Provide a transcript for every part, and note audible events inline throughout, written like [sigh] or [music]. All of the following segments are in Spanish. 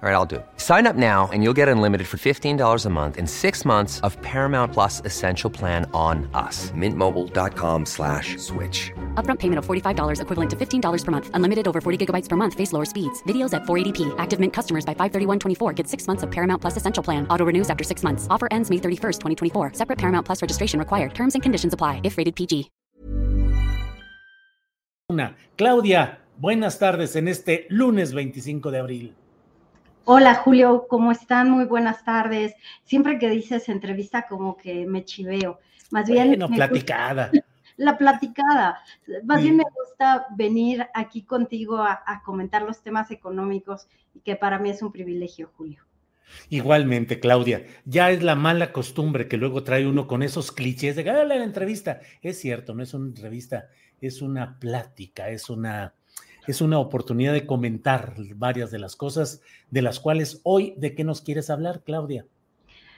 All right, I'll do it. Sign up now and you'll get unlimited for $15 a month in six months of Paramount Plus Essential Plan on us. Mintmobile.com slash switch. Upfront payment of $45 equivalent to $15 per month. Unlimited over 40 gigabytes per month. Face lower speeds. Videos at 480p. Active Mint customers by 531.24 get six months of Paramount Plus Essential Plan. Auto renews after six months. Offer ends May 31st, 2024. Separate Paramount Plus registration required. Terms and conditions apply if rated PG. Una. Claudia, buenas tardes en este lunes 25 de abril. Hola Julio, ¿cómo están? Muy buenas tardes. Siempre que dices entrevista como que me chiveo. Más bien... Bueno, platicada. [laughs] La platicada. Más bien me gusta venir aquí contigo a, a, comentar los temas económicos y que para mí es un privilegio, Julio. Igualmente, Claudia, ya es la mala costumbre que luego trae uno con esos clichés de que la entrevista. Es cierto, no es una entrevista, es una plática, es una es una oportunidad de comentar varias de las cosas de las cuales hoy, ¿de qué nos quieres hablar, Claudia?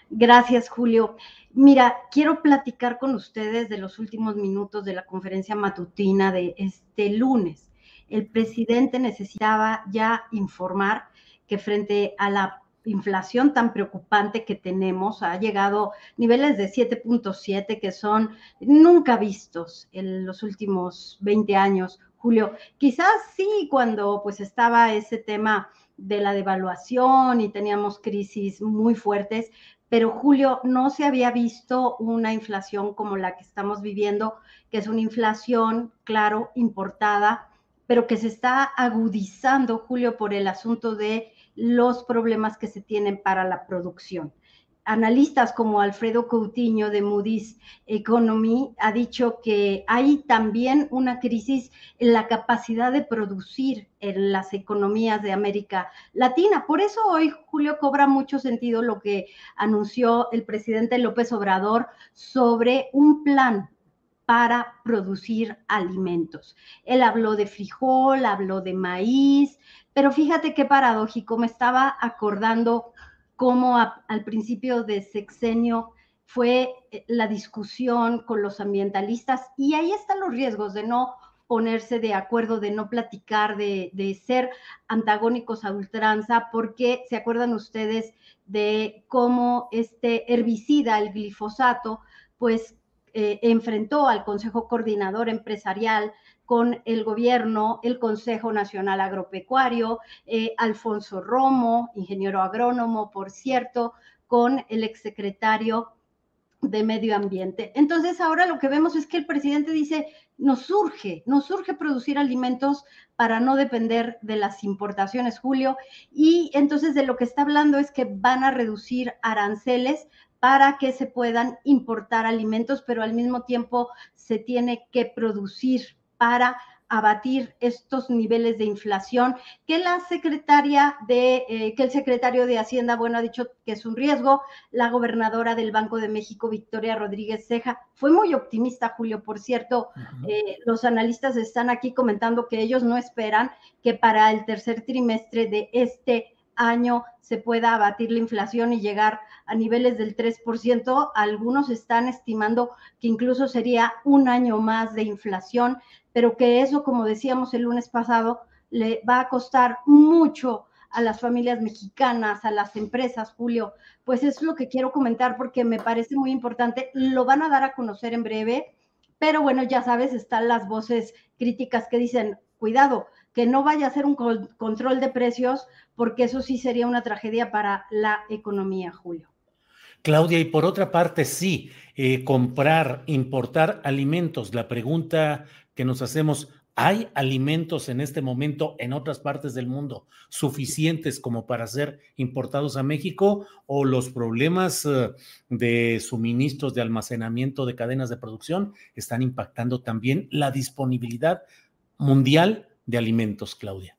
Gracias, Julio. Mira, quiero platicar con ustedes de los últimos minutos de la conferencia matutina de este lunes. El presidente necesitaba ya informar que frente a la inflación tan preocupante que tenemos, ha llegado niveles de 7.7 que son nunca vistos en los últimos 20 años Julio. Quizás sí, cuando pues estaba ese tema de la devaluación y teníamos crisis muy fuertes, pero Julio, no se había visto una inflación como la que estamos viviendo, que es una inflación, claro, importada, pero que se está agudizando, Julio, por el asunto de los problemas que se tienen para la producción analistas como Alfredo Coutinho de Moody's Economy ha dicho que hay también una crisis en la capacidad de producir en las economías de América Latina. Por eso hoy, Julio, cobra mucho sentido lo que anunció el presidente López Obrador sobre un plan para producir alimentos. Él habló de frijol, habló de maíz, pero fíjate qué paradójico, me estaba acordando cómo al principio de sexenio fue eh, la discusión con los ambientalistas y ahí están los riesgos de no ponerse de acuerdo, de no platicar, de, ser antagónicos a ultranza, porque se acuerdan ustedes de cómo este herbicida, el glifosato, pues eh, enfrentó al Consejo Coordinador Empresarial con el gobierno, el Consejo Nacional Agropecuario, eh, Alfonso Romo, ingeniero agrónomo, por cierto, con el exsecretario de Medio Ambiente. Entonces, ahora lo que vemos es que el presidente dice, nos surge, nos surge producir alimentos para no depender de las importaciones, Julio, y entonces de lo que está hablando es que van a reducir aranceles para que se puedan importar alimentos, pero al mismo tiempo se tiene que producir para abatir estos niveles de inflación que la secretaria de, eh, que el secretario de Hacienda, bueno, ha dicho que es un riesgo. La gobernadora del Banco de México, Victoria Rodríguez Ceja, fue muy optimista, Julio. Por cierto, eh, los analistas están aquí comentando que ellos no esperan que para el tercer trimestre de este año se pueda abatir la inflación y llegar a niveles del 3%. Algunos están estimando que incluso sería un año más de inflación, pero que eso, como decíamos el lunes pasado, le va a costar mucho a las familias mexicanas, a las empresas, Julio. Pues es lo que quiero comentar porque me parece muy importante. Lo van a dar a conocer en breve, pero bueno, ya sabes, están las voces críticas que dicen, cuidado, que no vaya a ser un control de precios, porque eso sí sería una tragedia para la economía, Julio. Claudia, y por otra parte, sí, eh, comprar, importar alimentos. La pregunta que nos hacemos, ¿Hay alimentos en este momento en otras partes del mundo suficientes como para ser importados a México o los problemas eh, de suministros, de almacenamiento, de cadenas de producción están impactando también la disponibilidad mundial de alimentos, Claudia?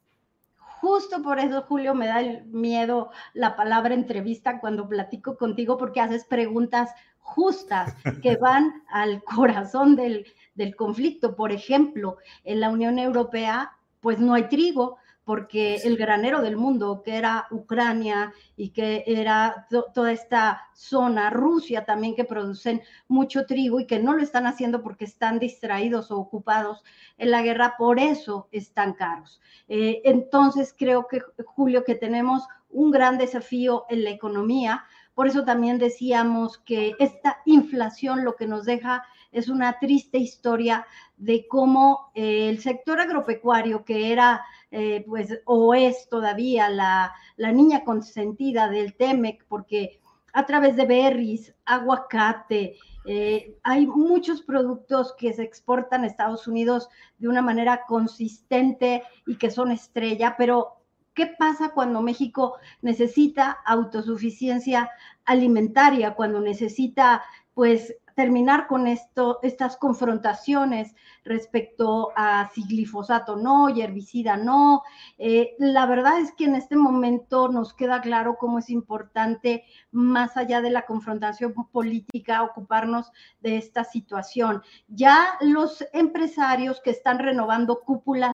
Justo por eso, Julio, me da miedo la palabra entrevista cuando platico contigo porque haces preguntas justas que [laughs] van al corazón del, del conflicto. Por ejemplo, en la Unión Europea, pues no hay trigo, porque el granero del mundo, que era Ucrania y que era toda esta zona, Rusia también, que producen mucho trigo y que no lo están haciendo porque están distraídos o ocupados en la guerra, por eso están caros. Eh, entonces, creo que, Julio, que tenemos un gran desafío en la economía. Por eso también decíamos que esta inflación lo que nos deja es una triste historia de cómo eh, el sector agropecuario, que era, eh, pues, o es todavía la, niña consentida del TEMEC, porque a través de berries, aguacate, eh, hay muchos productos que se exportan a Estados Unidos de una manera consistente y que son estrella, pero ¿qué pasa cuando México necesita autosuficiencia alimentaria, cuando necesita pues terminar con esto, estas confrontaciones respecto a si glifosato no y herbicida no. Eh, la verdad es que en este momento nos queda claro cómo es importante, más allá de la confrontación política, ocuparnos de esta situación. Ya los empresarios que están renovando cúpulas.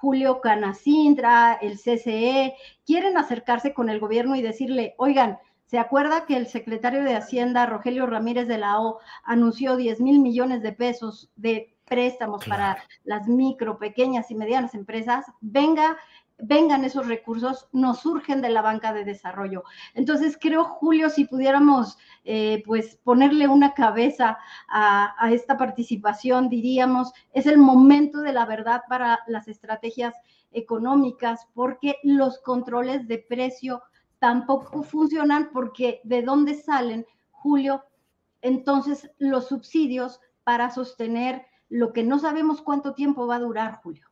Julio Canacintra, el CCE, quieren acercarse con el gobierno y decirle, oigan, ¿se acuerda que el secretario de Hacienda, Rogelio Ramírez de la O, anunció 10 mil millones de pesos de préstamos para las micro, pequeñas y medianas empresas? Venga vengan esos recursos, nos surgen de la banca de desarrollo. Entonces, creo, Julio, si pudiéramos eh, pues ponerle una cabeza a, a, esta participación, diríamos, es el momento de la verdad para las estrategias económicas, porque los controles de precio tampoco funcionan, porque de dónde salen, Julio, entonces los subsidios para sostener lo que no sabemos cuánto tiempo va a durar, Julio.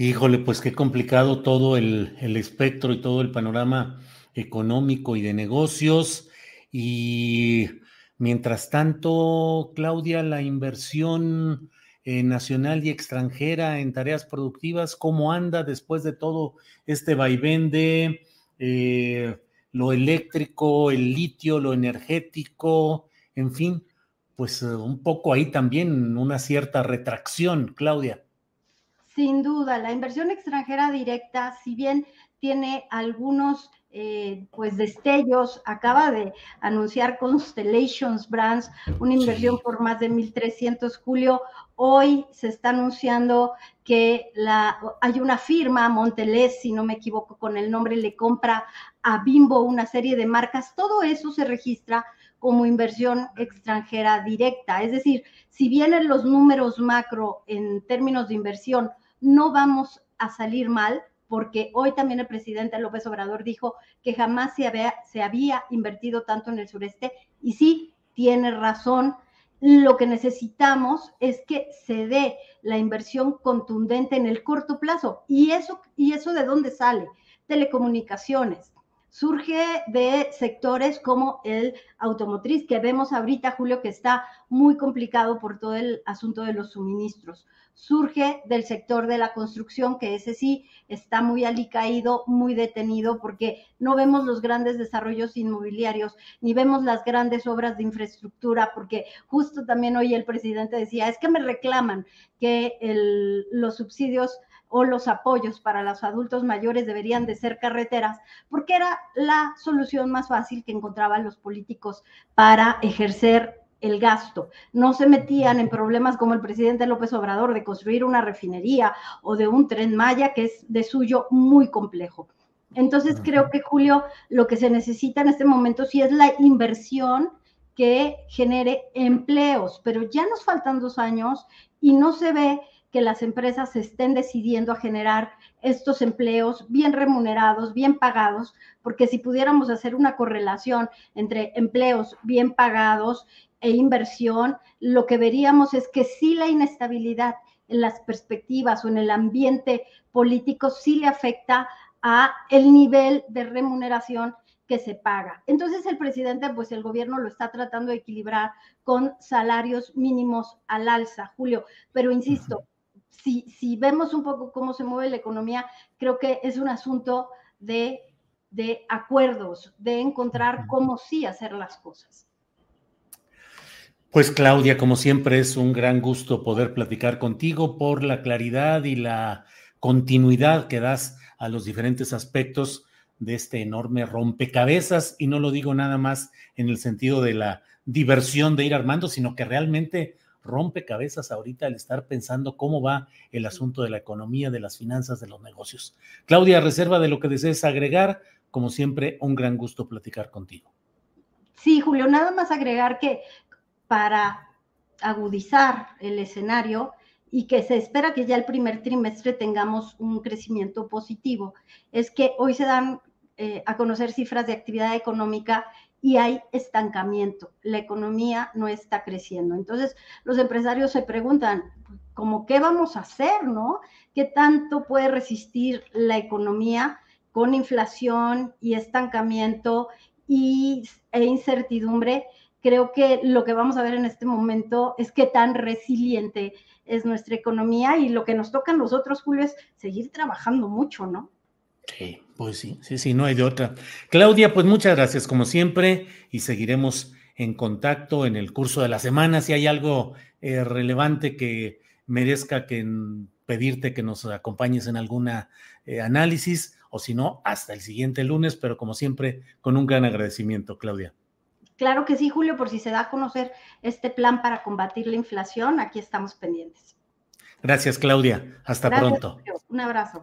Híjole, pues qué complicado todo el, espectro y todo el panorama económico y de negocios. Y mientras tanto, Claudia, la inversión eh, nacional y extranjera en tareas productivas, ¿cómo anda después de todo este vaivén de eh, lo eléctrico, el litio, lo energético, en fin, pues un poco ahí también una cierta retracción, Claudia. Sin duda, la inversión extranjera directa, si bien tiene algunos eh, pues destellos, acaba de anunciar Constellations Brands una inversión por más de 1.300 julio. Hoy se está anunciando que la, hay una firma, Montelez, si no me equivoco con el nombre, le compra a Bimbo una serie de marcas. Todo eso se registra como inversión extranjera directa. Es decir, si vienen los números macro en términos de inversión no vamos a salir mal, porque hoy también el presidente López Obrador dijo que jamás se había, invertido tanto en el sureste y sí, tiene razón. Lo que necesitamos es que se dé la inversión contundente en el corto plazo. ¿Y eso, y eso de dónde sale? Telecomunicaciones, surge de sectores como el automotriz, que vemos ahorita, Julio, que está muy complicado por todo el asunto de los suministros. Surge del sector de la construcción, que ese sí está muy alicaído, muy detenido, porque no vemos los grandes desarrollos inmobiliarios, ni vemos las grandes obras de infraestructura, porque justo también hoy el presidente decía, es que me reclaman que los subsidios o los apoyos para los adultos mayores deberían de ser carreteras, porque era la solución más fácil que encontraban los políticos para ejercer el gasto. No se metían en problemas como el presidente López Obrador de construir una refinería o de un tren Maya, que es de suyo muy complejo. Entonces creo que, Julio, lo que se necesita en este momento sí es la inversión que genere empleos, pero ya nos faltan dos años y no se ve que las empresas estén decidiendo a generar estos empleos bien remunerados, bien pagados, porque si pudiéramos hacer una correlación entre empleos bien pagados e inversión, lo que veríamos es que sí la inestabilidad en las perspectivas o en el ambiente político sí le afecta a el nivel de remuneración que se paga. Entonces el presidente, pues el gobierno lo está tratando de equilibrar con salarios mínimos al alza, Julio. Pero insisto, si, vemos un poco cómo se mueve la economía, creo que es un asunto de, de acuerdos, de encontrar cómo sí hacer las cosas. Pues Claudia, como siempre es un gran gusto poder platicar contigo por la claridad y la continuidad que das a los diferentes aspectos de este enorme rompecabezas y no lo digo nada más en el sentido de la diversión de ir armando, sino que realmente rompecabezas ahorita al estar pensando cómo va el asunto de la economía, de las finanzas, de los negocios. Claudia, reserva de lo que desees agregar. Como siempre, un gran gusto platicar contigo. Sí, Julio, nada más agregar que para agudizar el escenario y que se espera que ya el primer trimestre tengamos un crecimiento positivo, es que hoy se dan eh, a conocer cifras de actividad económica y hay estancamiento. La economía no está creciendo. Entonces, los empresarios se preguntan, ¿cómo qué vamos a hacer, no? ¿Qué tanto puede resistir la economía con inflación y estancamiento y, e incertidumbre? Creo que lo que vamos a ver en este momento es qué tan resiliente es nuestra economía y lo que nos toca a nosotros, Julio, es seguir trabajando mucho, ¿no? Sí, pues sí, sí, sí, no hay de otra. Claudia, pues muchas gracias como siempre y seguiremos en contacto en el curso de la semana. Si hay algo eh, relevante que merezca que pedirte que nos acompañes en alguna eh, análisis o si no, hasta el siguiente lunes, pero como siempre, con un gran agradecimiento, Claudia. Claro que sí, Julio, por si se da a conocer este plan para combatir la inflación, aquí estamos pendientes. Gracias, Claudia. Hasta pronto. Un abrazo.